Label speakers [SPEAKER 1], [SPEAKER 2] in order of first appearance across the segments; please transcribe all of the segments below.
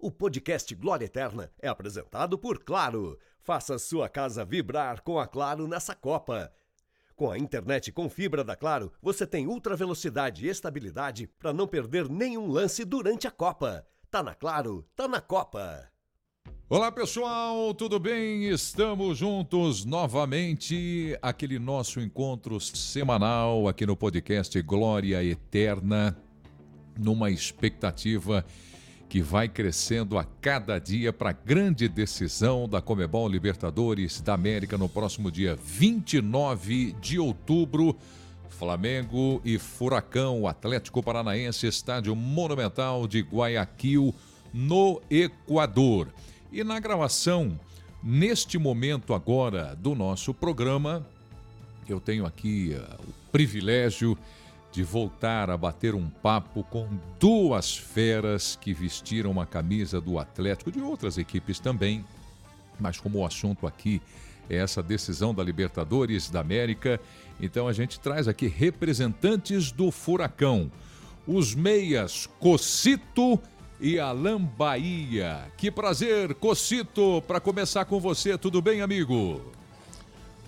[SPEAKER 1] O podcast Glória Eterna é apresentado por Claro. Faça sua casa vibrar com a Claro nessa Copa. Com a internet com fibra da Claro, você tem ultra velocidade e estabilidade para não perder nenhum lance durante a Copa. Tá na Claro, tá na Copa.
[SPEAKER 2] Olá pessoal, tudo bem? Estamos juntos novamente. Aquele nosso encontro semanal aqui no podcast Glória Eterna, numa expectativa que vai crescendo a cada dia para a grande decisão da Comebol Libertadores da América no próximo dia 29 de outubro. Flamengo e Furacão, Atlético Paranaense, Estádio Monumental de Guayaquil, no Equador. E na gravação, neste momento agora do nosso programa, eu tenho aqui uh, o privilégio de voltar a bater um papo com duas feras que vestiram a camisa do Atlético, de outras equipes também. Mas como o assunto aqui é essa decisão da Libertadores da América, então a gente traz aqui representantes do Furacão. Os meias Cocito e Alan Bahia. Que prazer, Cocito, para começar com você. Tudo bem, amigo?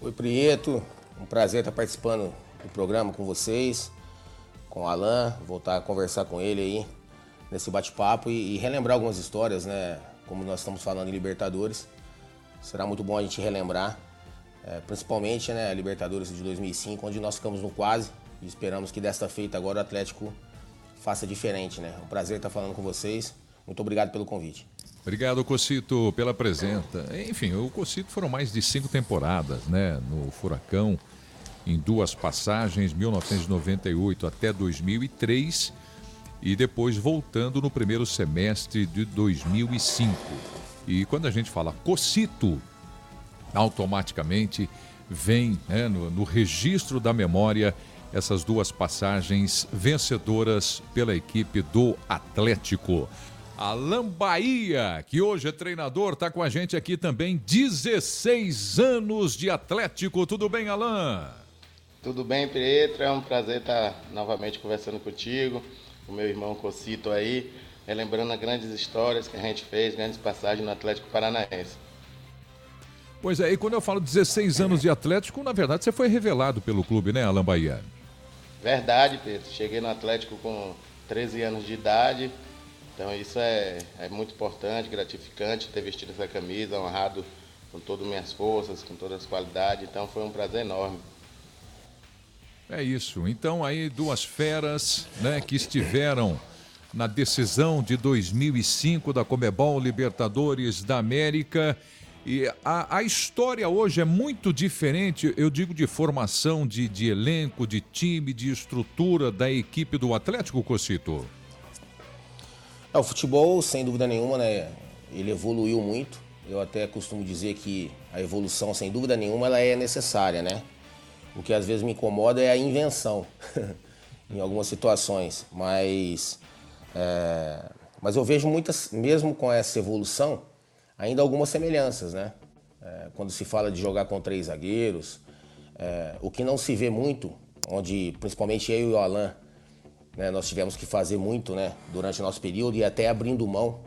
[SPEAKER 3] Oi, Prieto. Um prazer estar participando do programa com vocês com o Alan, voltar a conversar com ele aí nesse bate-papo e, e, relembrar algumas histórias, né? Como nós estamos falando em Libertadores. Será muito bom a gente relembrar, é, principalmente né, a Libertadores de 2005, onde nós ficamos no quase e esperamos que desta feita agora o Atlético faça diferente, né? Um prazer estar falando com vocês. Muito obrigado pelo convite.
[SPEAKER 2] Obrigado, Cocito, pela presença. Enfim, o Cocito foram mais de cinco temporadas, né? No Furacão em duas passagens, 1998 até 2003, e depois voltando no primeiro semestre de 2005. E quando a gente fala Cocito, automaticamente vem né, no, no registro da memória essas duas passagens vencedoras pela equipe do Atlético. Alan Bahia, que hoje é treinador, está com a gente aqui também. 16 anos de Atlético. Tudo bem, Alan?
[SPEAKER 4] Tudo bem, Pietro? É um prazer estar novamente conversando contigo, com meu irmão Cocito aí, relembrando as grandes histórias que a gente fez, grandes passagens no Atlético Paranaense.
[SPEAKER 2] Pois é, e quando eu falo 16 anos de Atlético, na verdade você foi revelado pelo clube, né, Alan Bahia?
[SPEAKER 4] Verdade, Pedro. Cheguei no Atlético com 13 anos de idade, então isso é, é muito importante, gratificante ter vestido essa camisa, honrado com todas as minhas forças, com todas as qualidades, então foi um prazer enorme.
[SPEAKER 2] É isso. Então aí duas feras, né, que estiveram na decisão de 2005 da Comebol Libertadores da América. E a, a história hoje é muito diferente, eu digo de formação de, de elenco, de time, de estrutura da equipe do Atlético Cocito.
[SPEAKER 3] É, o futebol, sem dúvida nenhuma, né, ele evoluiu muito. Eu até costumo dizer que a evolução, sem dúvida nenhuma, ela é necessária, né? O que às vezes me incomoda é a invenção em algumas situações, mas, é, mas eu vejo muitas, mesmo com essa evolução, ainda algumas semelhanças, né? É, quando se fala de jogar com três zagueiros, é, o que não se vê muito, onde principalmente eu e o Alan, né, nós tivemos que fazer muito né, durante o nosso período e até abrindo mão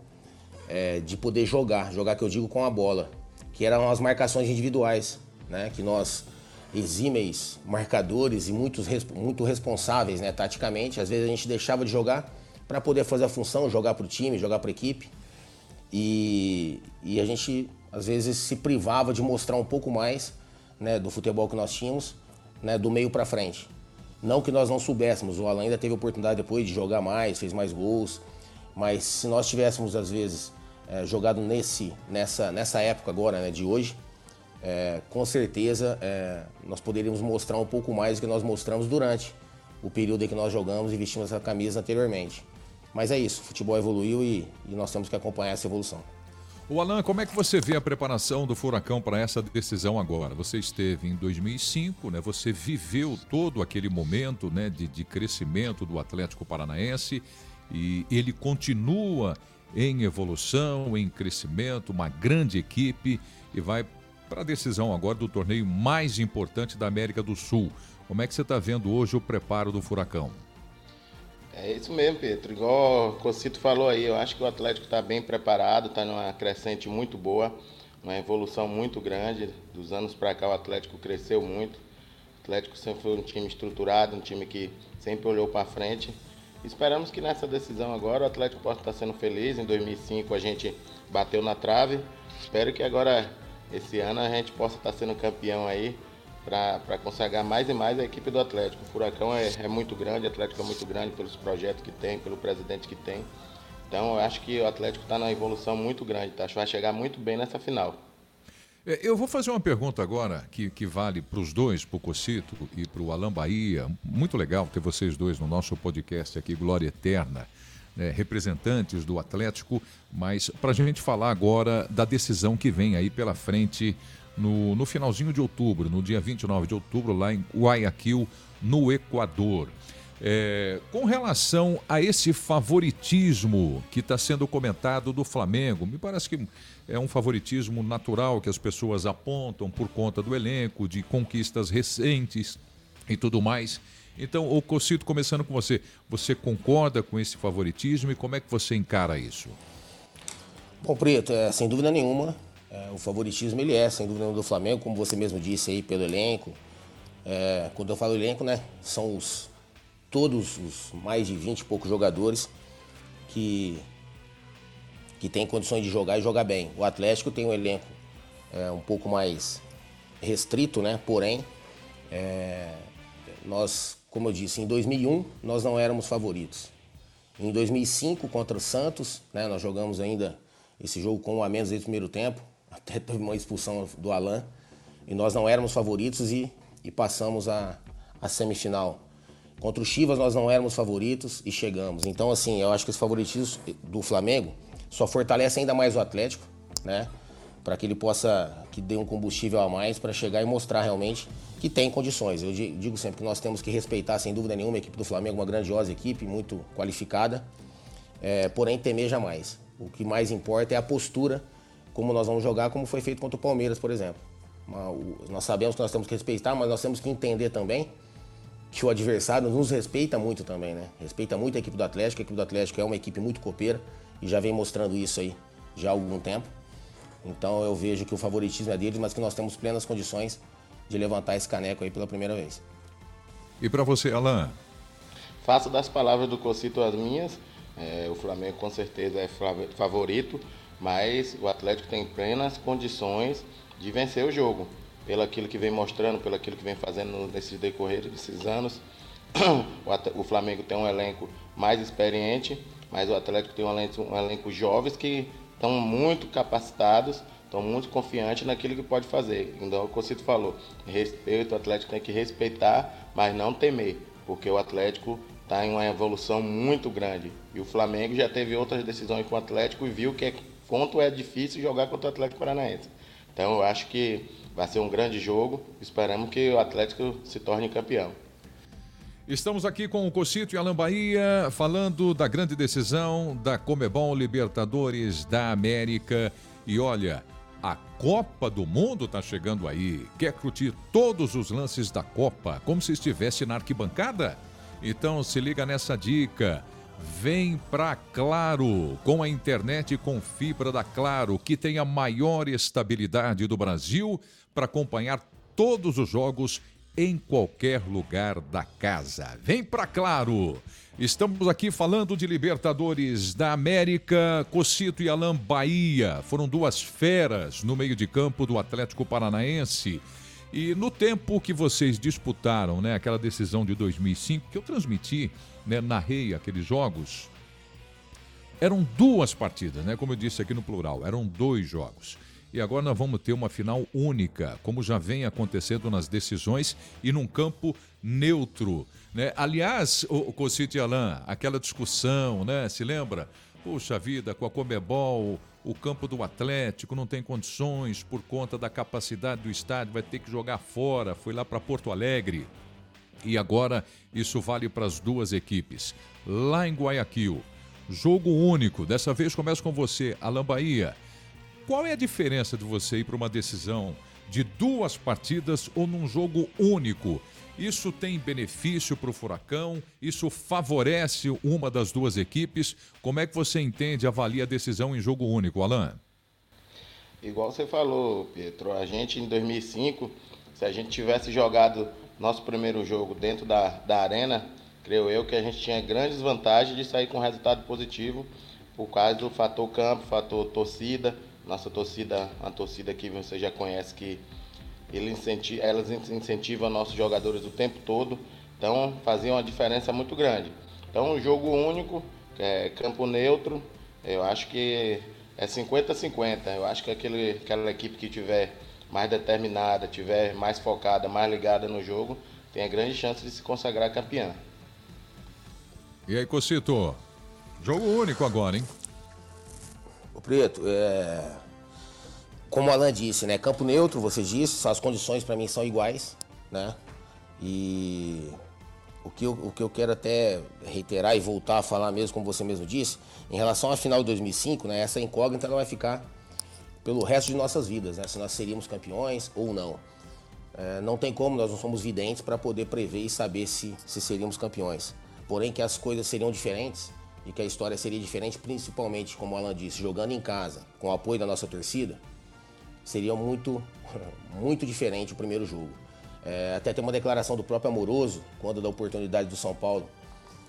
[SPEAKER 3] é, de poder jogar, jogar que eu digo com a bola, que eram as marcações individuais, né, que nós exímeis marcadores e muitos, muito responsáveis né, taticamente. Às vezes a gente deixava de jogar para poder fazer a função, jogar para o time, jogar para a equipe. E, e a gente às vezes se privava de mostrar um pouco mais né, do futebol que nós tínhamos, né, do meio para frente. Não que nós não soubéssemos, o Alan ainda teve oportunidade depois de jogar mais, fez mais gols, mas se nós tivéssemos às vezes é, jogado nesse, nessa, nessa época agora né, de hoje, é, com certeza é, nós poderíamos mostrar um pouco mais do que nós mostramos durante o período em que nós jogamos e vestimos essa camisa anteriormente. Mas é isso, o futebol evoluiu e, e nós temos que acompanhar essa evolução.
[SPEAKER 2] O Alan, como é que você vê a preparação do Furacão para essa decisão agora? Você esteve em 2005, né? Você viveu todo aquele momento, né, de, de crescimento do Atlético Paranaense e ele continua em evolução, em crescimento, uma grande equipe e vai para a decisão agora do torneio mais importante da América do Sul. Como é que você está vendo hoje o preparo do Furacão?
[SPEAKER 4] É isso mesmo, Pedro. Igual o Cocito falou aí, eu acho que o Atlético está bem preparado, está numa crescente muito boa, uma evolução muito grande. Dos anos para cá o Atlético cresceu muito. O Atlético sempre foi um time estruturado, um time que sempre olhou para frente. Esperamos que nessa decisão agora o Atlético possa estar sendo feliz. Em 2005 a gente bateu na trave. Espero que agora, esse ano, a gente possa estar sendo campeão aí para consagrar mais e mais a equipe do Atlético. O Furacão é, é muito grande, o Atlético é muito grande pelos projetos que tem, pelo presidente que tem. Então eu acho que o Atlético está numa evolução muito grande, tá? acho que vai chegar muito bem nessa final.
[SPEAKER 2] É, eu vou fazer uma pergunta agora que, que vale para os dois, para o Cocito e para o Alan Bahia. Muito legal ter vocês dois no nosso podcast aqui, Glória Eterna, né, representantes do Atlético, mas para a gente falar agora da decisão que vem aí pela frente no, no finalzinho de outubro, no dia 29 de outubro, lá em Guayaquil, no Equador. É, com relação a esse favoritismo que está sendo comentado do Flamengo, me parece que é um favoritismo natural que as pessoas apontam por conta do elenco, de conquistas recentes e tudo mais. Então, o Cocito, começando com você, você concorda com esse favoritismo e como é que você encara isso?
[SPEAKER 3] Bom, Preto, é, sem dúvida nenhuma, é, o favoritismo ele é, sem dúvida, do Flamengo, como você mesmo disse aí, pelo elenco. É, quando eu falo elenco, né, são os, todos os mais de 20 e poucos jogadores que, que têm condições de jogar e jogar bem. O Atlético tem um elenco é, um pouco mais restrito, né, porém, é, nós, como eu disse, em 2001 nós não éramos favoritos. Em 2005 contra o Santos, né, nós jogamos ainda esse jogo com um a menos desde o primeiro tempo até teve uma expulsão do Alain, e nós não éramos favoritos e, e passamos a, a semifinal. Contra o Chivas nós não éramos favoritos e chegamos. Então, assim, eu acho que esse favoritismo do Flamengo só fortalece ainda mais o Atlético, né? Para que ele possa, que dê um combustível a mais para chegar e mostrar realmente que tem condições. Eu digo sempre que nós temos que respeitar, sem dúvida nenhuma, a equipe do Flamengo, uma grandiosa equipe, muito qualificada, é, porém temer jamais. O que mais importa é a postura como nós vamos jogar, como foi feito contra o Palmeiras, por exemplo. Nós sabemos que nós temos que respeitar, mas nós temos que entender também que o adversário nos respeita muito também, né? Respeita muito a equipe do Atlético, a equipe do Atlético é uma equipe muito copeira e já vem mostrando isso aí já há algum tempo. Então eu vejo que o favoritismo é deles, mas que nós temos plenas condições de levantar esse caneco aí pela primeira vez.
[SPEAKER 2] E para você, Alain?
[SPEAKER 4] Faço das palavras do Cocito as minhas. É, o Flamengo com certeza é favorito mas o Atlético tem plenas condições de vencer o jogo, pelo aquilo que vem mostrando, pelo aquilo que vem fazendo nesses decorrer desses anos. O Flamengo tem um elenco mais experiente, mas o Atlético tem um elenco, um elenco jovens que estão muito capacitados, estão muito confiantes naquilo que pode fazer. Então, o Cocito falou, respeito, o Atlético tem que respeitar, mas não temer, porque o Atlético está em uma evolução muito grande. E o Flamengo já teve outras decisões com o Atlético e viu que é quanto é difícil jogar contra o Atlético Paranaense. Então eu acho que vai ser um grande jogo. Esperamos que o Atlético se torne campeão.
[SPEAKER 2] Estamos aqui com o Cocito e Alan Bahia falando da grande decisão da Comebol Libertadores da América. E olha, a Copa do Mundo está chegando aí. Quer curtir todos os lances da Copa como se estivesse na arquibancada? Então se liga nessa dica. Vem pra Claro, com a internet com fibra da Claro, que tem a maior estabilidade do Brasil para acompanhar todos os jogos em qualquer lugar da casa. Vem pra Claro! Estamos aqui falando de Libertadores da América, Cocito e Alain Bahia. Foram duas feras no meio de campo do Atlético Paranaense. E no tempo que vocês disputaram, né, aquela decisão de 2005 que eu transmiti né, narrei aqueles jogos, eram duas partidas, né? Como eu disse aqui no plural, eram dois jogos. E agora nós vamos ter uma final única, como já vem acontecendo nas decisões e num campo neutro. Né? Aliás, o, o e Alain, aquela discussão, né? Se lembra? Puxa vida, com a Comebol, o campo do Atlético não tem condições por conta da capacidade do estádio, vai ter que jogar fora. Foi lá para Porto Alegre. E agora isso vale para as duas equipes. Lá em Guayaquil, jogo único. Dessa vez começo com você, Alan Bahia. Qual é a diferença de você ir para uma decisão de duas partidas ou num jogo único. Isso tem benefício para o Furacão? Isso favorece uma das duas equipes? Como é que você entende, avalia a decisão em jogo único, Alan?
[SPEAKER 4] Igual você falou, Pedro, a gente em 2005, se a gente tivesse jogado nosso primeiro jogo dentro da, da arena, creio eu que a gente tinha grandes vantagens de sair com resultado positivo por causa do fator campo, fator torcida. Nossa torcida, a torcida que você já conhece que ele incentiva, elas incentivam nossos jogadores o tempo todo, então fazia uma diferença muito grande. Então, um jogo único, é, campo neutro, eu acho que é 50-50. Eu acho que aquele, aquela equipe que tiver mais determinada, tiver mais focada, mais ligada no jogo, tem a grande chance de se consagrar campeã.
[SPEAKER 2] E aí, Cocito? Jogo único agora, hein?
[SPEAKER 3] O Preto, é como o Alan disse, né? Campo neutro, você disse, as condições para mim são iguais, né? E o que, eu, o que eu quero até reiterar e voltar a falar mesmo, como você mesmo disse, em relação à final de 2005, né? Essa incógnita ela vai ficar pelo resto de nossas vidas, né? Se nós seríamos campeões ou não. É, não tem como, nós não somos videntes para poder prever e saber se, se seríamos campeões. Porém, que as coisas seriam diferentes e que a história seria diferente, principalmente, como o Alan disse, jogando em casa, com o apoio da nossa torcida, seria muito, muito diferente o primeiro jogo. É, até tem uma declaração do próprio Amoroso, quando da oportunidade do São Paulo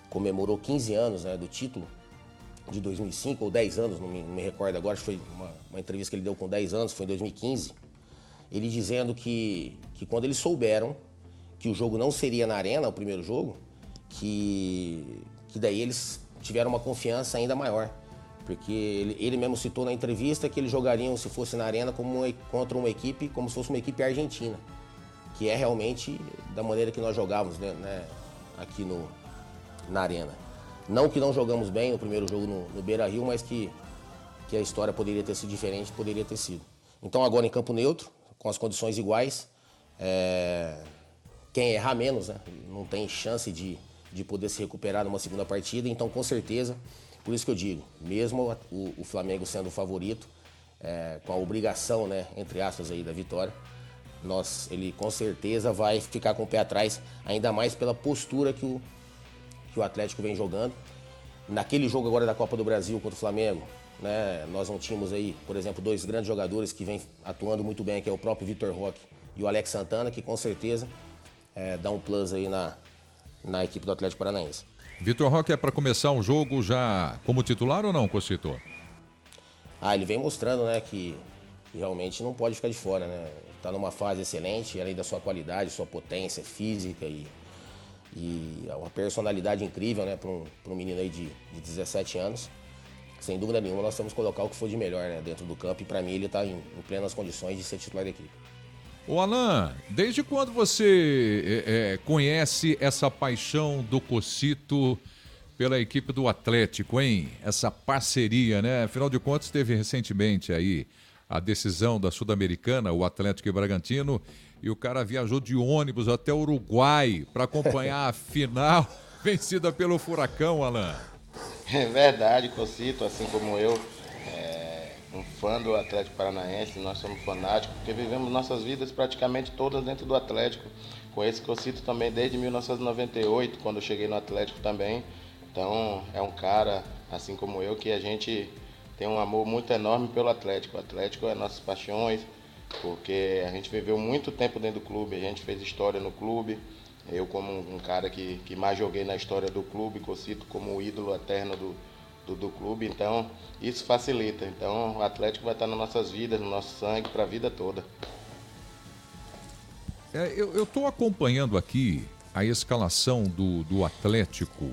[SPEAKER 3] comemorou 15 anos né, do título de 2005 ou 10 anos, não me, não me recordo agora, foi uma, uma, entrevista que ele deu com 10 anos, foi em 2015. Ele dizendo que, que quando eles souberam que o jogo não seria na arena, o primeiro jogo, que, que daí eles tiveram uma confiança ainda maior. Porque ele, ele, mesmo citou na entrevista que eles jogariam, se fosse na arena, como uma, contra uma equipe, como se fosse uma equipe argentina. Que é realmente da maneira que nós jogávamos né, né, aqui no, na arena. Não que não jogamos bem no primeiro jogo no, no Beira Rio, mas que, que a história poderia ter sido diferente, poderia ter sido. Então agora em campo neutro, com as condições iguais, é, quem errar menos né, não tem chance de, de poder se recuperar numa segunda partida, então com certeza por isso que eu digo, mesmo o, o Flamengo sendo o favorito, é, com a obrigação, né, entre aspas, aí, da vitória, nós, ele com certeza vai ficar com o pé atrás, ainda mais pela postura que o, que o Atlético vem jogando. Naquele jogo agora da Copa do Brasil contra o Flamengo, né, nós não tínhamos aí, por exemplo, dois grandes jogadores que vêm atuando muito bem, que é o próprio Vitor Roque e o Alex Santana, que com certeza é, dá um plus aí na, na equipe do Atlético Paranaense.
[SPEAKER 2] Vitor Roque é para começar um jogo já como titular ou não, Cocito?
[SPEAKER 3] Ah, ele vem mostrando, né, que realmente não pode ficar de fora, né? Tá numa fase excelente, além da sua qualidade, sua potência física e, e uma personalidade incrível, né, para um, um menino aí de, de 17 anos. Sem dúvida nenhuma, nós temos que colocar o que for de melhor né, dentro do campo e para mim ele está em, em plenas condições de ser titular da equipe.
[SPEAKER 2] O Alan, desde quando você é, é, conhece essa paixão do Cocito pela equipe do Atlético, hein? Essa parceria, né? Afinal de contas, teve recentemente aí a decisão da Sul-Americana, o Atlético e Bragantino, e o cara viajou de ônibus até o Uruguai para acompanhar a final vencida pelo Furacão, Alan.
[SPEAKER 4] É verdade, Cocito, assim como eu um fã do Atlético Paranaense, nós somos fanáticos, porque vivemos nossas vidas praticamente todas dentro do Atlético. Com esse que eu cito também desde 1998, quando eu cheguei no Atlético também. Então é um cara, assim como eu, que a gente tem um amor muito enorme pelo Atlético. O Atlético é nossas paixões, porque a gente viveu muito tempo dentro do clube, a gente fez história no clube. Eu como um cara que, que mais joguei na história do clube, que eu cito como o ídolo eterno do, do, do clube, então isso facilita. Então o Atlético vai estar nas nossas vidas, no nosso sangue, para a vida toda.
[SPEAKER 2] É, eu estou acompanhando aqui a escalação do, do Atlético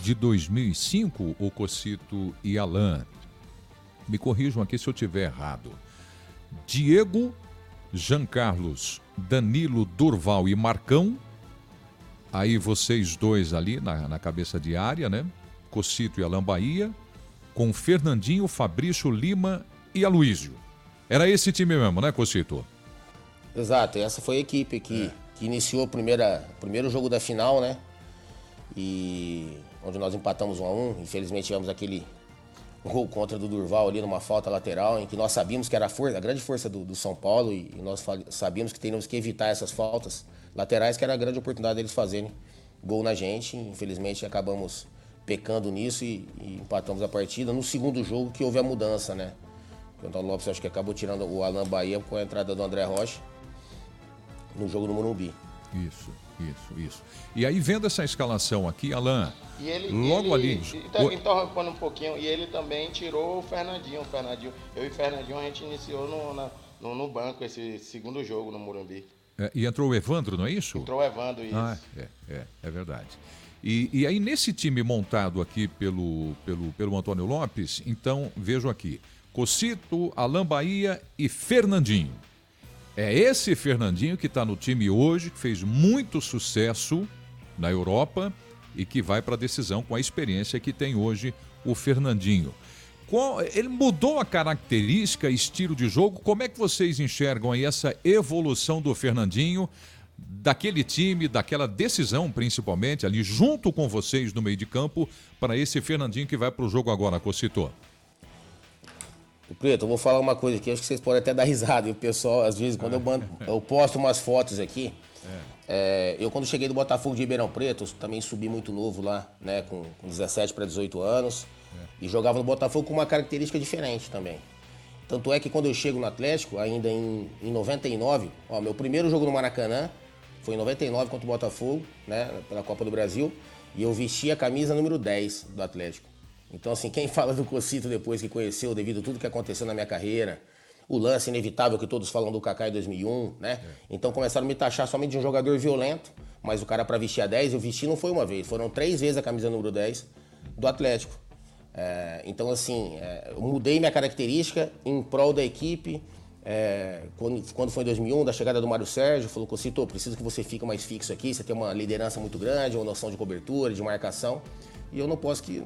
[SPEAKER 2] de 2005, o Cocito e Alain. Me corrijam aqui se eu tiver errado. Diego, Jean Carlos, Danilo, Durval e Marcão. Aí vocês dois ali na, na cabeça de área, né? Cocito e Alain Bahia, com Fernandinho, Fabrício Lima e Aloísio. Era esse time mesmo, né, Cocito?
[SPEAKER 3] Exato, essa foi a equipe que, é. que iniciou o primeiro jogo da final, né? E onde nós empatamos um a um. Infelizmente tivemos aquele, gol contra do Durval ali numa falta lateral, em que nós sabíamos que era a, força, a grande força do, do São Paulo e, e nós sabíamos que teríamos que evitar essas faltas laterais, que era a grande oportunidade deles fazerem gol na gente. Infelizmente acabamos pecando nisso e, e, empatamos a partida. No segundo jogo que houve a mudança, né? O Antônio Lopes acho que acabou tirando o Alan Bahia com a entrada do André Rocha no jogo do Morumbi.
[SPEAKER 2] Isso, isso, isso. E aí, vendo essa escalação aqui, Alan,
[SPEAKER 4] ele,
[SPEAKER 2] logo
[SPEAKER 4] ele,
[SPEAKER 2] ali.
[SPEAKER 4] Então, interrompendo um pouquinho, e ele também tirou o Fernandinho. O Fernandinho eu e o Fernandinho a gente iniciou no, na, no, no, banco esse segundo jogo no Morumbi.
[SPEAKER 2] É, e entrou o Evandro, não é isso?
[SPEAKER 4] Entrou o Evandro, isso.
[SPEAKER 2] Ah, é, é, é verdade. E, e aí, nesse time montado aqui pelo, pelo, pelo Antônio Lopes, então, vejo aqui: Cocito, Alain Bahia e Fernandinho. É esse Fernandinho que está no time hoje, que fez muito sucesso na Europa e que vai para a decisão com a experiência que tem hoje o Fernandinho. Ele mudou a característica, estilo de jogo. Como é que vocês enxergam aí essa evolução do Fernandinho, daquele time, daquela decisão principalmente, ali junto com vocês no meio de campo, para esse Fernandinho que vai para o jogo agora, Cocitor?
[SPEAKER 3] Preto, eu vou falar uma coisa aqui, acho que vocês podem até dar risada. E o pessoal, às vezes, quando eu, mando, eu posto umas fotos aqui, é. É, eu quando cheguei do Botafogo de Ribeirão Preto, também subi muito novo lá, né, com, com 17 para 18 anos, é. e jogava no Botafogo com uma característica diferente também. Tanto é que quando eu chego no Atlético, ainda em, em 99, ó, meu primeiro jogo no Maracanã foi em 99 contra o Botafogo, né, pela Copa do Brasil, e eu vesti a camisa número 10 do Atlético. Então, assim, quem fala do Cocito depois que conheceu, devido a tudo que aconteceu na minha carreira, o lance inevitável que todos falam do Kaká em 2001, né? É. Então começaram a me taxar somente de um jogador violento, mas o cara para vestir a 10, eu vesti não foi uma vez, foram três vezes a camisa número 10 do Atlético. É, então, assim, é, eu mudei minha característica em prol da equipe. É, quando, quando, foi em 2001, da chegada do Mário Sérgio, falou: Cocito, preciso que você fique mais fixo aqui, você tem uma liderança muito grande, uma noção de cobertura, de marcação e eu não posso que.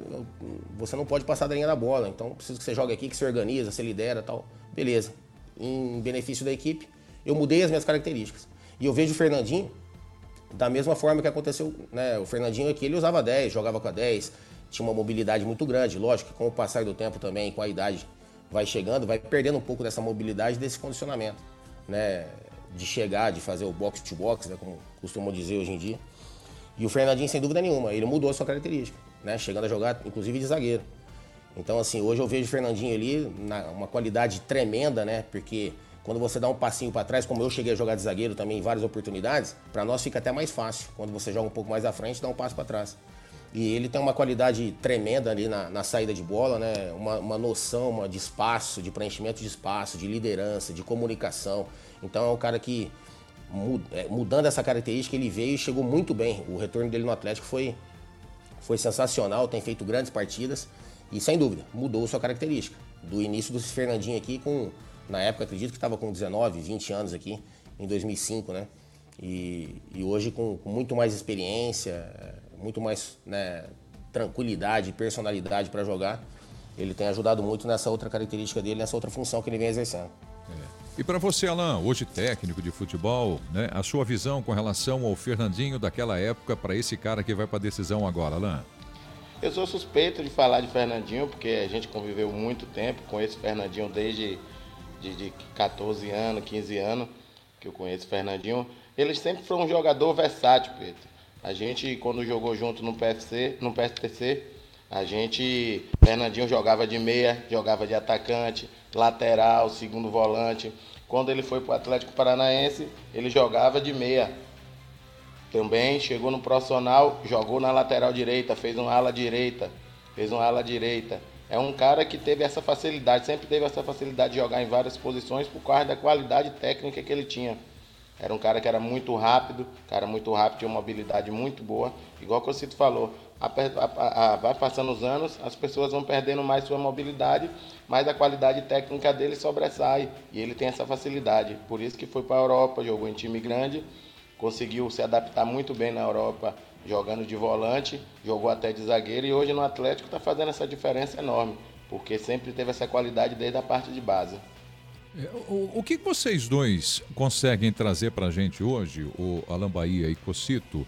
[SPEAKER 3] Você não pode passar da linha da bola. Então preciso que você jogue aqui, que você organiza, você lidera tal. Beleza. Em benefício da equipe, eu mudei as minhas características. E eu vejo o Fernandinho da mesma forma que aconteceu. Né? O Fernandinho aqui, ele usava 10, jogava com a 10, tinha uma mobilidade muito grande. Lógico que com o passar do tempo também, com a idade vai chegando, vai perdendo um pouco dessa mobilidade, desse condicionamento. Né? De chegar, de fazer o box to box, né? como costumam dizer hoje em dia. E o Fernandinho, sem dúvida nenhuma, ele mudou a sua característica né? Chegando a jogar, inclusive, de zagueiro. Então, assim, hoje eu vejo o Fernandinho ali, na, uma qualidade tremenda, né? Porque quando você dá um passinho para trás, como eu cheguei a jogar de zagueiro também em várias oportunidades, para nós fica até mais fácil. Quando você joga um pouco mais à frente, dá um passo para trás. E ele tem uma qualidade tremenda ali na, na saída de bola, né? Uma, uma, noção uma, de espaço, de preenchimento de espaço, de liderança, de comunicação. Então é um cara que, é, mudando essa característica, ele veio e chegou muito bem. O retorno dele no Atlético foi, foi sensacional, tem feito grandes partidas e sem dúvida mudou sua característica. Do início do Fernandinho aqui com, na época acredito que estava com 19, 20 anos aqui, em 2005, né? E, e hoje com, com, muito mais experiência, muito mais né, tranquilidade, personalidade para jogar, ele tem ajudado muito nessa outra característica dele, nessa outra função que ele vem exercendo.
[SPEAKER 2] E para você, Alain, hoje técnico de futebol, né, a sua visão com relação ao Fernandinho daquela época para esse cara que vai para a decisão agora, Alain?
[SPEAKER 4] Eu sou suspeito de falar de Fernandinho, porque a gente conviveu muito tempo com esse Fernandinho desde de, de 14 anos, 15 anos que eu conheço Fernandinho. Ele sempre foi um jogador versátil, Pedro. A gente, quando jogou junto no PFC, no PSTC, a gente, Fernandinho jogava de meia, jogava de atacante, lateral, segundo volante. Quando ele foi para o Atlético Paranaense, ele jogava de meia. Também chegou no profissional, jogou na lateral direita, fez uma ala direita, fez uma ala direita. É um cara que teve essa facilidade, sempre teve essa facilidade de jogar em várias posições por causa da qualidade técnica que ele tinha. Era um cara que era muito rápido, cara muito rápido, tinha uma mobilidade muito boa. Igual que o Cito falou, a, a, a, vai passando os anos, as pessoas vão perdendo mais sua mobilidade, mas a qualidade técnica dele sobressai. E ele tem essa facilidade. Por isso que foi para a Europa, jogou em time grande, conseguiu se adaptar muito bem na Europa, jogando de volante, jogou até de zagueiro e hoje no Atlético está fazendo essa diferença enorme, porque sempre teve essa qualidade desde a parte de base.
[SPEAKER 2] O, o que vocês dois conseguem trazer para a gente hoje, o Alan Bahia e Cocito,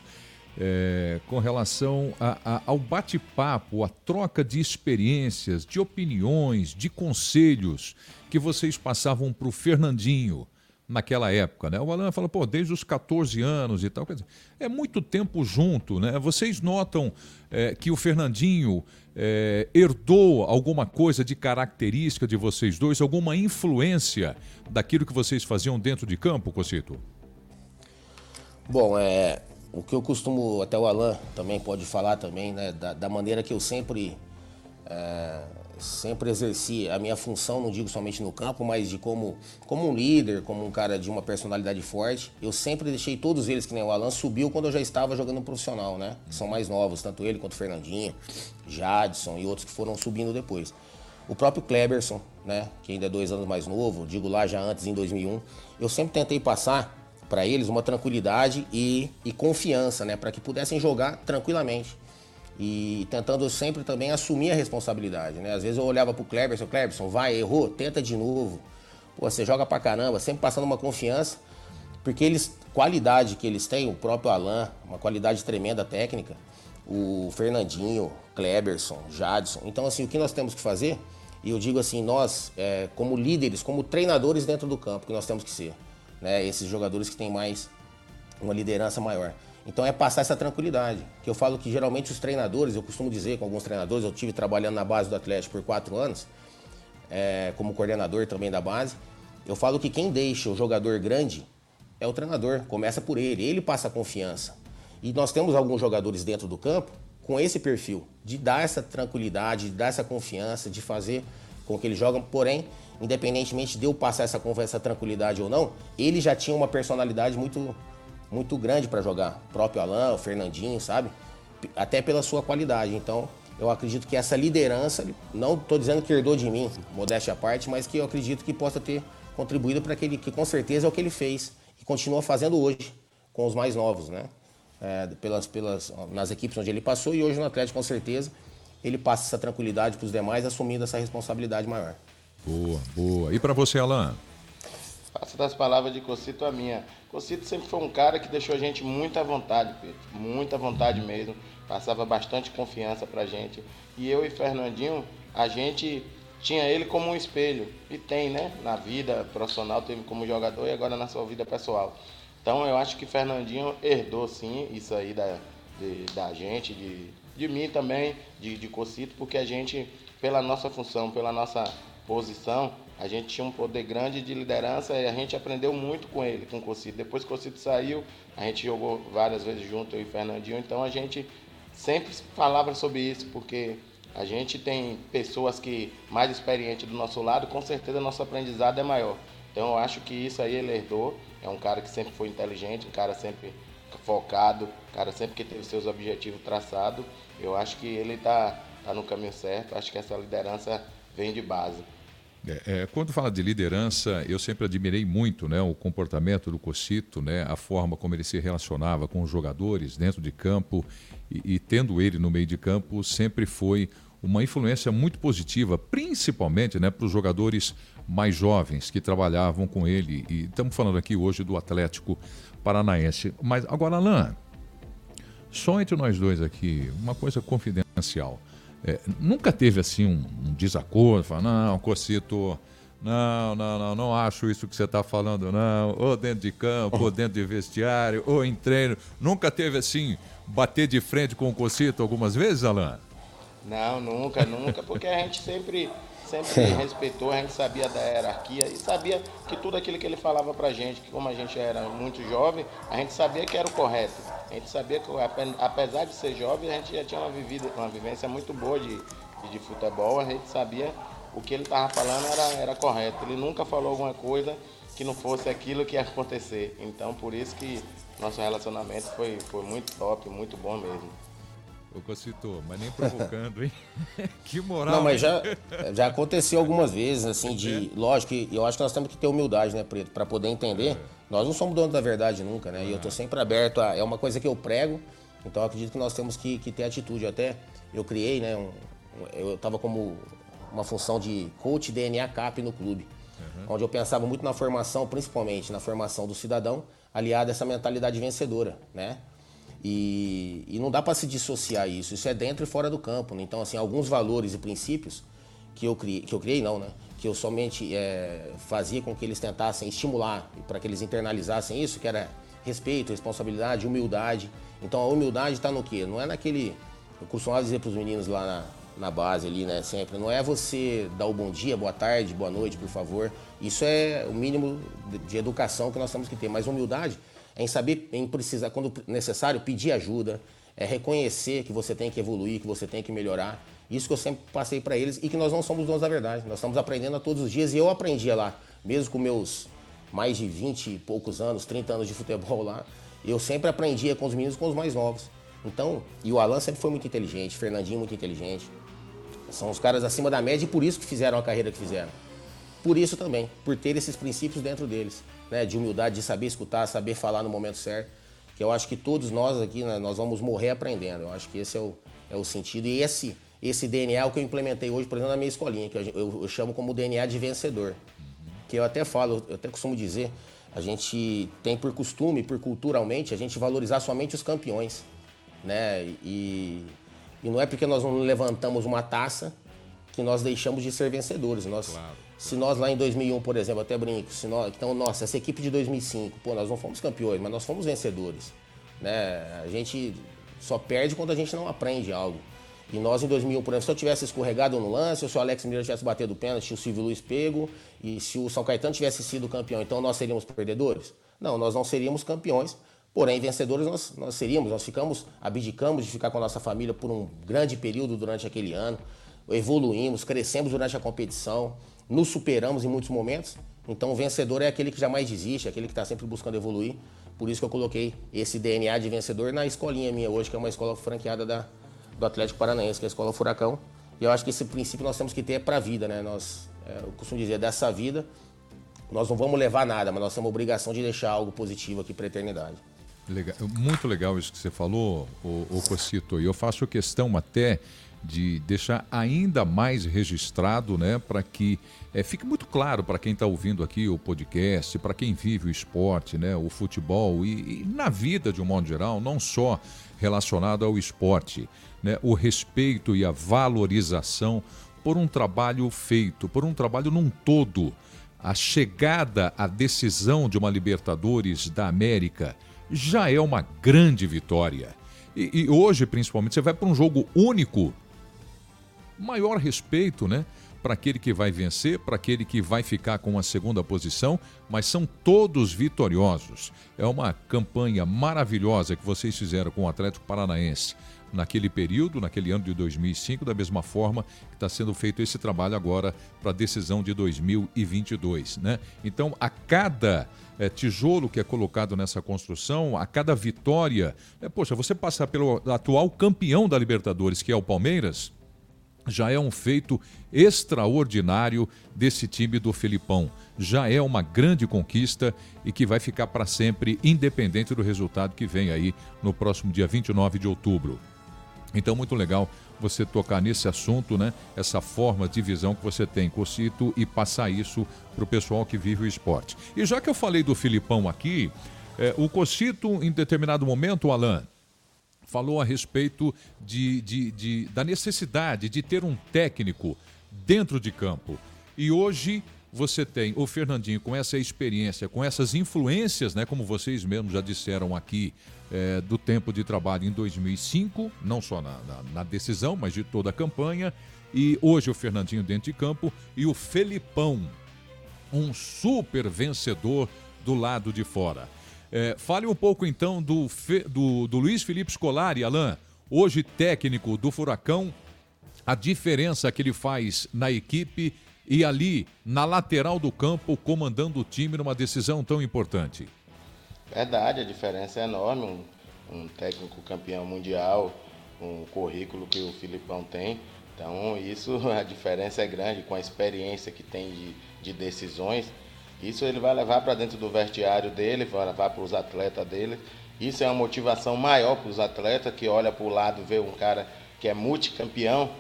[SPEAKER 2] é, com relação a, a, ao bate-papo, a troca de experiências, de opiniões, de conselhos que vocês passavam para o Fernandinho naquela época, né? O Alan fala, pô, desde os 14 anos e tal. Quer dizer, é muito tempo junto, né? Vocês notam é, que o Fernandinho é, herdou alguma coisa de característica de vocês dois, alguma influência daquilo que vocês faziam dentro de campo, Cocito?
[SPEAKER 3] Bom, é, o que eu costumo, até o Alan também pode falar também, né, da, da maneira que eu sempre é, sempre exerci a minha função, não digo somente no campo, mas de como, como um líder, como um cara de uma personalidade forte. Eu sempre deixei todos eles, que nem o Alan, subiu quando eu já estava jogando profissional, né? Que são mais novos, tanto ele quanto o Fernandinho, Jadson e outros que foram subindo depois. O próprio Kleberson, né? Que ainda é dois anos mais novo, digo lá já antes, em 2001. Eu sempre tentei passar para eles uma tranquilidade e, e confiança, né? Para que pudessem jogar tranquilamente e tentando sempre também assumir a responsabilidade, né? Às vezes eu olhava pro Cleberson, Cleberson, vai, errou, tenta de novo. Pô, você joga pra caramba, sempre passando uma confiança, porque eles, qualidade que eles têm, o próprio Alan, uma qualidade tremenda técnica, o Fernandinho, Kleberson, Jadson. Então, assim, o que nós temos que fazer, e eu digo assim, nós, é, como líderes, como treinadores dentro do campo, que nós temos que ser, né? Esses jogadores que têm mais uma liderança maior. Então é passar essa tranquilidade. Que eu falo que geralmente os treinadores, eu costumo dizer com alguns treinadores, eu tive trabalhando na base do Atlético por quatro anos, é, como coordenador também da base. Eu falo que quem deixa o jogador grande é o treinador, começa por ele, ele passa a confiança. E nós temos alguns jogadores dentro do campo com esse perfil, de dar essa tranquilidade, de dar essa confiança, de fazer com que eles jogam, porém, independentemente de eu passar essa confiança, essa tranquilidade ou não, ele já tinha uma personalidade muito muito grande para jogar. O próprio Alain, o Fernandinho, sabe? Até pela sua qualidade. Então, eu acredito que essa liderança, não estou dizendo que herdou de mim, modéstia à parte, mas que eu acredito que possa ter contribuído para aquele que com certeza é o que ele fez e continua fazendo hoje com os mais novos, né? É, pelas, pelas, nas equipes onde ele passou e hoje no Atlético com certeza ele passa essa tranquilidade para os demais, assumindo essa responsabilidade maior.
[SPEAKER 2] Boa, boa. E para você, Alain?
[SPEAKER 4] Faço das palavras de Cocito a minha. Cocito sempre foi um cara que deixou a gente muito à vontade, Pedro. Muita vontade mesmo. Passava bastante confiança pra gente. E eu e Fernandinho, a gente tinha ele como um espelho. E tem, né? Na vida profissional, teve como jogador e agora na sua vida pessoal. Então eu acho que Fernandinho herdou sim isso aí da, de, da gente, de, de mim também, de, de Cocito, porque a gente, pela nossa função, pela nossa posição, a gente tinha um poder grande de liderança e a gente aprendeu muito com ele, com o Cocito. Depois que o Cocito saiu, a gente jogou várias vezes junto, eu e o Fernandinho, então a gente sempre falava sobre isso, porque a gente tem pessoas que mais experientes do nosso lado, com certeza nosso aprendizado é maior. Então eu acho que isso aí ele herdou, é um cara que sempre foi inteligente, um cara sempre focado, um cara sempre que teve seus objetivos traçados. Eu acho que ele está tá no caminho certo, acho que essa liderança vem de base.
[SPEAKER 2] É, é, quando fala de liderança, eu sempre admirei muito né, o comportamento do Cocito, né, a forma como ele se relacionava com os jogadores dentro de campo e, e, tendo ele no meio de campo sempre foi uma influência muito positiva, principalmente né, para os jogadores mais jovens que trabalhavam com ele. E estamos falando aqui hoje do Atlético Paranaense. Mas agora, Alain, só entre nós dois aqui, uma coisa confidencial. É, nunca teve assim um, um desacordo, falar, não, Cocito, não, não, não, não acho isso que você está falando, não. Ou dentro de campo, ou dentro de vestiário, ou em treino. Nunca teve assim, bater de frente com o Cocito algumas vezes, Alan?
[SPEAKER 4] Não, nunca, nunca, porque a gente sempre sempre respeitou, a gente sabia da hierarquia e sabia que tudo aquilo que ele falava pra gente, que como a gente era muito jovem, a gente sabia que era o correto. A gente sabia que, apesar de ser jovem, a gente já tinha uma, vivida, uma vivência muito boa de, de futebol, a gente sabia o que ele estava falando era, era correto. Ele nunca falou alguma coisa que não fosse aquilo que ia acontecer. Então, por isso que nosso relacionamento foi, foi muito top, muito bom mesmo.
[SPEAKER 2] O Cocito, mas nem provocando, hein? que moral.
[SPEAKER 3] Não, mas já, já aconteceu algumas vezes, assim, de. Lógico que eu acho que nós temos que ter humildade, né, Preto, para poder entender. É. Nós não somos donos da verdade nunca, né? E eu tô sempre aberto a. É uma coisa que eu prego, então eu acredito que nós temos que, que ter atitude. Até eu criei, né? Um, eu tava como uma função de coach DNA CAP no clube. Uhum. Onde eu pensava muito na formação, principalmente na formação do cidadão, aliado a essa mentalidade vencedora, né? E, e não dá para se dissociar isso. Isso é dentro e fora do campo. Né? Então, assim, alguns valores e princípios que eu criei, que eu criei não, né? Que eu somente é, fazia com que eles tentassem estimular para que eles internalizassem isso, que era respeito, responsabilidade, humildade. Então a humildade está no quê? Não é naquele. Eu costumava dizer para os meninos lá na, na base ali, né? Sempre. Não é você dar o bom dia, boa tarde, boa noite, por favor. Isso é o mínimo de, educação que nós temos que ter. Mas humildade é em saber, em precisar, quando necessário, pedir ajuda, é reconhecer que você tem que evoluir, que você tem que melhorar. Isso que eu sempre passei para eles e que nós não somos donos da verdade. Nós estamos aprendendo a todos os dias e eu aprendia lá, mesmo com meus mais de 20 e poucos anos, 30 anos de futebol lá, eu sempre aprendia com os meninos com os mais novos. Então, e o Alan sempre foi muito inteligente, Fernandinho muito inteligente. São os caras acima da média e por isso que fizeram a carreira que fizeram. Por isso também, por ter esses princípios dentro deles, né, de humildade, de saber escutar, saber falar no momento certo. Que eu acho que todos nós aqui, né, nós vamos morrer aprendendo. Eu acho que esse é o, é o sentido. E esse, esse DNA é o que eu implementei hoje, por exemplo, na minha escolinha, que eu, eu, eu chamo como DNA de vencedor. Que eu até falo, eu até costumo dizer, a gente tem por costume, por culturalmente, a gente valorizar somente os campeões. Né? E, e não é porque nós não levantamos uma taça que nós deixamos de ser vencedores. Nós, claro. Se nós lá em 2001, por exemplo, até brinco, se nós, então, nossa, essa equipe de 2005, pô, nós não fomos campeões, mas nós fomos vencedores. Né? A gente só perde quando a gente não aprende algo. E nós em 2001, por exemplo, se eu tivesse escorregado no lance, ou se o Alex Miller tivesse batido o pênalti, o Silvio Luiz pego, e se o São Caetano tivesse sido campeão, então nós seríamos perdedores? Não, nós não seríamos campeões, porém vencedores nós, nós seríamos. Nós ficamos, abdicamos de ficar com a nossa família por um grande período durante aquele ano, evoluímos, crescemos durante a competição, nos superamos em muitos momentos. Então o vencedor é aquele que jamais desiste, aquele que está sempre buscando evoluir. Por isso que eu coloquei esse DNA de vencedor na escolinha minha hoje, que é uma escola franqueada da, do Atlético Paranaense, que é a Escola Furacão. E eu acho que esse princípio nós temos que ter para a vida, né? Nós, é, eu costumo dizer, dessa vida, nós não vamos levar nada, mas nós temos a obrigação de deixar algo positivo aqui para a eternidade.
[SPEAKER 2] Legal. Muito legal isso que você falou, o, o Cocito. E eu faço questão até de deixar ainda mais registrado, né, para que é, fique muito claro para quem está ouvindo aqui o podcast, para quem vive o esporte, né, o futebol e, e, na vida de um modo geral, não só relacionado ao esporte, né, o respeito e a valorização por um trabalho feito, por um trabalho num todo. A chegada à decisão de uma Libertadores da América já é uma grande vitória. E, e hoje, principalmente, você vai para um jogo único maior respeito, né? Para aquele que vai vencer, para aquele que vai ficar com a segunda posição, mas são todos vitoriosos. É uma campanha maravilhosa que vocês fizeram com o Atlético Paranaense naquele período, naquele ano de 2005, da mesma forma que está sendo feito esse trabalho agora para a decisão de 2022. Né? Então, a cada é, tijolo que é colocado nessa construção, a cada vitória, é, poxa, você passar pelo atual campeão da Libertadores, que é o Palmeiras, já é um feito extraordinário desse time do Felipão. Já é uma grande conquista e que vai ficar para sempre, independente do resultado que vem aí no próximo dia 29 de outubro. Então, muito legal você tocar nesse assunto, né? Essa forma de visão que você tem, Cocito, e passar isso para o pessoal que vive o esporte. E já que eu falei do Filipão aqui, é, o Cocito, em determinado momento, Alan, falou a respeito de, de, de, da necessidade de ter um técnico dentro de campo. E hoje você tem o Fernandinho com essa experiência, com essas influências, né, como vocês mesmos já disseram aqui, é, do tempo de trabalho em 2005, não só na, na, na, decisão, mas de toda a campanha. E hoje o Fernandinho dentro de campo e o Felipão, um super vencedor do lado de fora. É, fale um pouco então do, do, do Luiz Felipe Scolari, Alain, hoje técnico do Furacão, a diferença que ele faz na equipe e ali na lateral do campo, comandando o time numa decisão tão importante.
[SPEAKER 4] Verdade, a diferença é enorme. Um, um técnico campeão mundial, um currículo que o Filipão tem. Então, isso, a diferença é grande com a experiência que tem de, de decisões. Isso ele vai levar para dentro do vestiário dele, vai levar para os atletas dele. Isso é uma motivação maior para os atletas que olha para o lado, vê um cara que é multicampeão.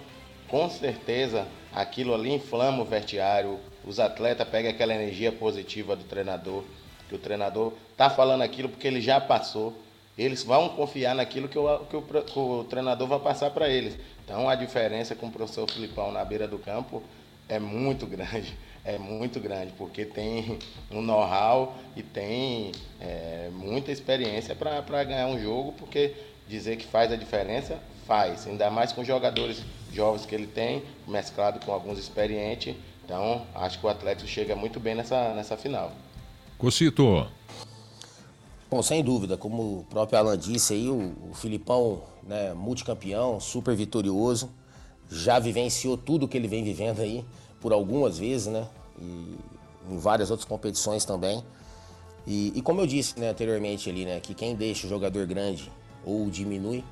[SPEAKER 4] Com certeza aquilo ali inflama o vestiário. Os atletas pegam aquela energia positiva do treinador, que o treinador está falando aquilo porque ele já passou. eles vão confiar naquilo que o, que o, que o treinador vai passar para eles. Então a diferença com o professor Filipão na beira do campo é muito grande, é muito grande, porque tem um know-how e tem é, muita experiência para ganhar um jogo, porque dizer que faz a diferença, faz. Ainda mais com jogadores jovens que ele tem, mesclado com alguns experientes. Então, acho que o Atlético chega muito bem nessa, nessa final.
[SPEAKER 2] Cocito.
[SPEAKER 3] Bom, sem dúvida, como o próprio Alan disse aí, o, o Filipão, né, multicampeão, super vitorioso, já vivenciou tudo que ele vem vivendo aí por algumas vezes, né? E em várias outras competições também. E, e como eu disse né, anteriormente ali, né, que quem deixa o jogador grande ou diminui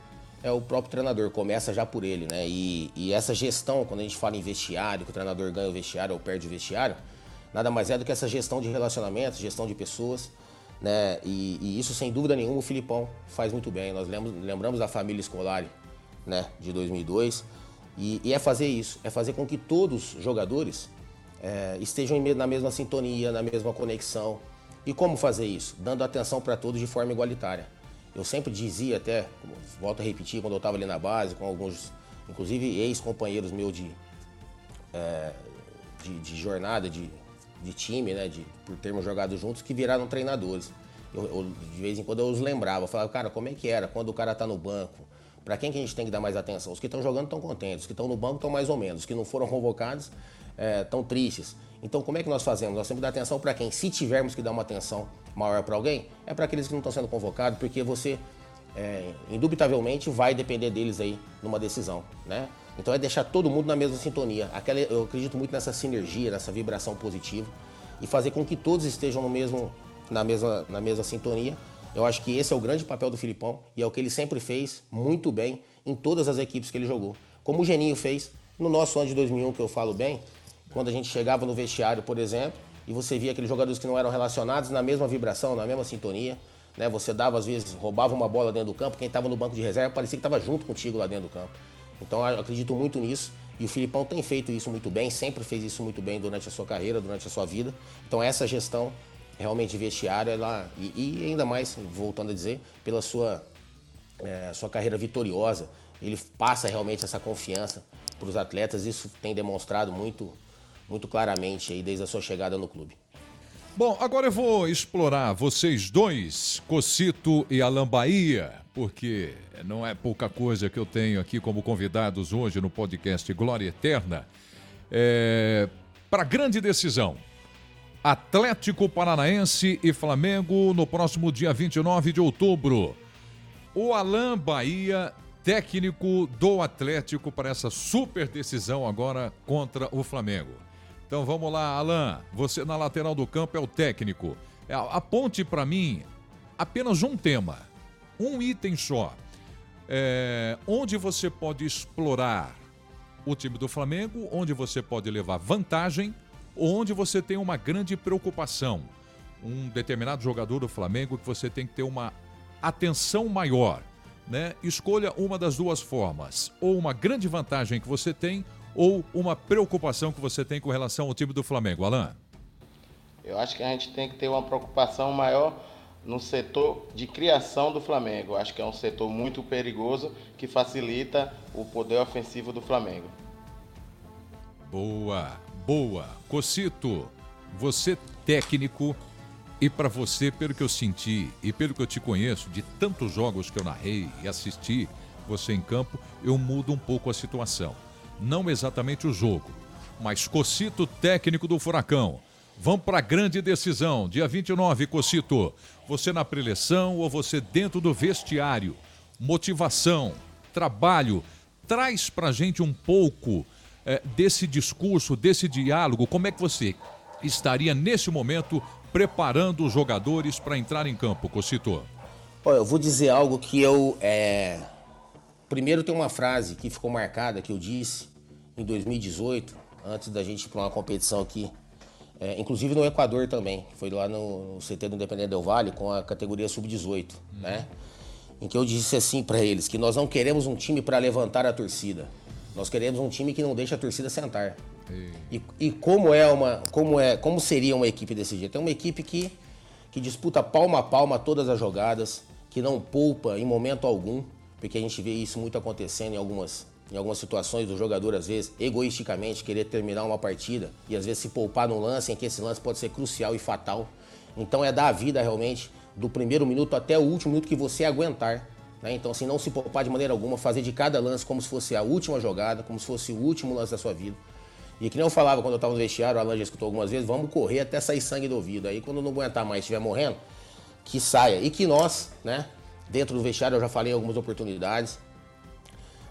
[SPEAKER 3] é o próprio treinador, começa já por ele, né? E, e, essa gestão, quando a gente fala em vestiário, que o treinador ganha o vestiário ou perde o vestiário, nada mais é do que essa gestão de relacionamentos, gestão de pessoas, né? E, e isso, sem dúvida nenhuma, o Filipão faz muito bem. Nós lembramos, lembramos da família escolar, né, de 2002, e, e, é fazer isso, é fazer com que todos os jogadores é, estejam na mesma sintonia, na mesma conexão. E como fazer isso? Dando atenção para todos de forma igualitária. Eu sempre dizia até, volto a repetir, quando eu estava ali na base, com alguns, inclusive ex-companheiros meus de, é, de, de, jornada, de, de time, né, de, por termos jogado juntos, que viraram treinadores. Eu, eu, de vez em quando eu os lembrava, falava, cara, como é que era quando o cara está no banco? Para quem que a gente tem que dar mais atenção? Os que estão jogando estão contentes, os que estão no banco estão mais ou menos, os que não foram convocados estão é, tristes. Então, como é que nós fazemos? Nós temos que dar atenção para quem? Se tivermos que dar uma atenção maior para alguém, é para aqueles que não estão sendo convocados, porque você, é, indubitavelmente, vai depender deles aí numa decisão, né? Então é deixar todo mundo na mesma sintonia. Aquela, eu acredito muito nessa sinergia, nessa vibração positiva e fazer com que todos estejam no mesmo, na, mesma, na mesma sintonia. Eu acho que esse é o grande papel do Filipão e é o que ele sempre fez muito bem em todas as equipes que ele jogou. Como o Geninho fez no nosso ano de 2001, que eu falo bem, quando a gente chegava no vestiário, por exemplo, e você via aqueles jogadores que não eram relacionados na mesma vibração, na mesma sintonia. Né? Você dava, às vezes, roubava uma bola dentro do campo, quem estava no banco de reserva parecia que estava junto contigo lá dentro do campo. Então eu acredito muito nisso. E o Filipão tem feito isso muito bem, sempre fez isso muito bem durante a sua carreira, durante a sua vida. Então essa gestão realmente vestiário, ela, e, e, ainda mais, voltando a dizer, pela sua, é, sua carreira vitoriosa, ele passa realmente essa confiança para os atletas. Isso tem demonstrado muito muito claramente aí desde a sua chegada no clube.
[SPEAKER 2] Bom, agora eu vou explorar vocês dois, Cocito e Alan Bahia, porque não é pouca coisa que eu tenho aqui como convidados hoje no podcast Glória Eterna. É, Para grande decisão, Atlético Paranaense e Flamengo no próximo dia 29 de outubro. O Alan Bahia, técnico do Atlético, para essa super decisão agora contra o Flamengo. Então vamos lá, Alan. Você na lateral do campo é o técnico. É, aponte para mim apenas um tema, um item só. É, onde você pode explorar o time do Flamengo, onde você pode levar vantagem, onde você tem uma grande preocupação. Um determinado jogador do Flamengo que você tem que ter uma atenção maior. Né? Escolha uma das duas formas. Ou uma grande vantagem que você tem, ou uma preocupação que você tem com relação ao time do Flamengo, Alain?
[SPEAKER 4] Eu acho que a gente tem que ter uma preocupação maior no setor de criação do Flamengo. Eu acho que é um setor muito perigoso que facilita o poder ofensivo do Flamengo.
[SPEAKER 2] Boa, boa. Cocito, você técnico e para você, pelo que eu senti e pelo que eu te conheço, de tantos jogos que eu narrei e assisti você em campo, eu mudo um pouco a situação não exatamente o jogo, mas Cocito, técnico do Furacão. Vamos para a grande decisão, dia 29, Cocito. Você na preleção ou você dentro do vestiário? Motivação, trabalho. Traz para gente um pouco é, desse discurso, desse diálogo. Como é que você estaria nesse momento preparando os jogadores para entrar em campo, Cocito?
[SPEAKER 3] Olha, eu vou dizer algo que eu é, Primeiro tem uma frase que ficou marcada que eu disse em 2018, antes da gente ir para uma competição aqui, é, inclusive no Equador também, foi lá no, CT do Independente Del Vale com a categoria sub-18, uhum. né? Em que eu disse assim para eles que nós não queremos um time para levantar a torcida, nós queremos um time que não deixa a torcida sentar. E, e, como é uma, como é, como seria uma equipe desse jeito? É uma equipe que que disputa palma a palma todas as jogadas, que não poupa em momento algum, porque a gente vê isso muito acontecendo em algumas, em algumas situações do jogador, às vezes, egoisticamente, querer terminar uma partida e às vezes se poupar num lance em que esse lance pode ser crucial e fatal. Então é dar a vida realmente do primeiro minuto até o último minuto que você aguentar. Né? Então, assim, não se poupar de maneira alguma, fazer de cada lance como se fosse a última jogada, como se fosse o último lance da sua vida. E que nem eu falava quando eu estava no vestiário, o Alan já escutou algumas vezes, vamos correr até sair sangue do ouvido. Aí quando não aguentar mais, estiver morrendo, que saia. E que nós, né, dentro do vestiário, eu já falei algumas oportunidades,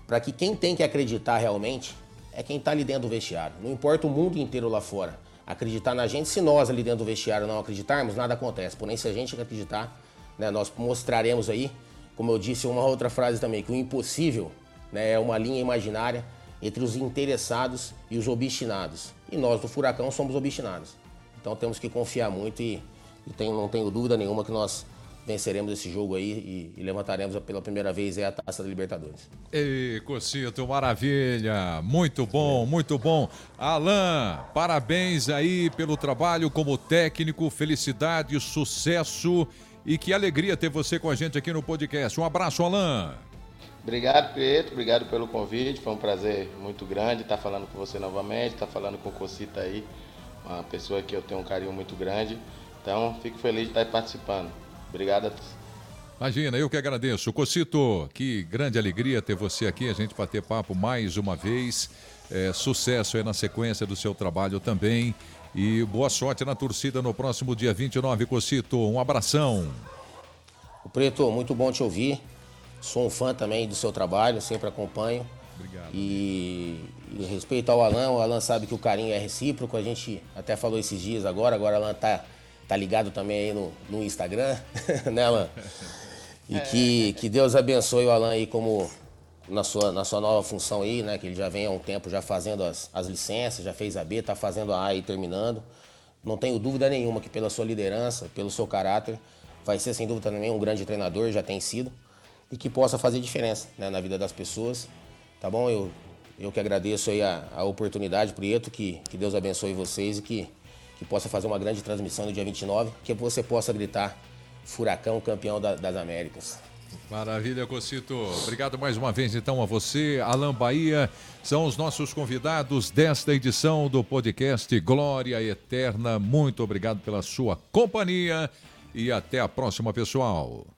[SPEAKER 3] para que quem tem que acreditar realmente é quem está ali dentro do vestiário. Não importa o mundo inteiro lá fora. Acreditar na gente, se nós ali dentro do vestiário não acreditarmos, nada acontece. Porém, se a gente acreditar, né, nós mostraremos aí, como eu disse, uma outra frase também, que o impossível né, é uma linha imaginária entre os interessados e os obstinados. E nós do Furacão somos obstinados. Então temos que confiar muito e, e tem, não tenho dúvida nenhuma que nós venceremos esse jogo aí e, e, levantaremos pela primeira vez a taça da Libertadores.
[SPEAKER 2] Ei, Cocito, maravilha! Muito bom, muito bom. Alan, parabéns aí pelo trabalho como técnico, felicidade, sucesso e que alegria ter você com a gente aqui no podcast. Um abraço, Alan.
[SPEAKER 4] Obrigado, Pedro. Obrigado pelo convite. Foi um prazer muito grande estar falando com você novamente, estar falando com o Cocita aí, uma pessoa que eu tenho um carinho muito grande. Então, fico feliz de estar participando. Obrigado a todos.
[SPEAKER 2] Imagina, eu que agradeço. Cocito, que grande alegria ter você aqui, a gente bater papo mais uma vez. É, sucesso aí na sequência do seu trabalho também. E boa sorte na torcida no próximo dia 29, Cocito. Um abração.
[SPEAKER 3] O Preto, muito bom te ouvir. Sou um fã também do seu trabalho, sempre acompanho.
[SPEAKER 2] Obrigado.
[SPEAKER 3] E, e respeito ao Alan, o Alan sabe que o carinho é recíproco, a gente até falou esses dias agora, agora o Alan tá, tá ligado também aí no, no Instagram, né, Alan? E que, que Deus abençoe o Alan aí como na sua, na sua nova função aí, né? Que ele já vem há um tempo já fazendo as, as licenças, já fez a B, tá fazendo a A e terminando. Não tenho dúvida nenhuma que pela sua liderança, pelo seu caráter, vai ser sem dúvida nenhuma um grande treinador, já tem sido e que possa fazer diferença né, na vida das pessoas. Tá bom? Eu, eu que agradeço aí a, a oportunidade, Prieto, que, que Deus abençoe vocês e que, que possa fazer uma grande transmissão no dia 29, que você possa gritar Furacão campeão da, das Américas.
[SPEAKER 2] Maravilha, Cocito. Obrigado mais uma vez então a você, Alan Bahia. São os nossos convidados desta edição do podcast Glória Eterna. Muito obrigado pela sua companhia e até a próxima, pessoal.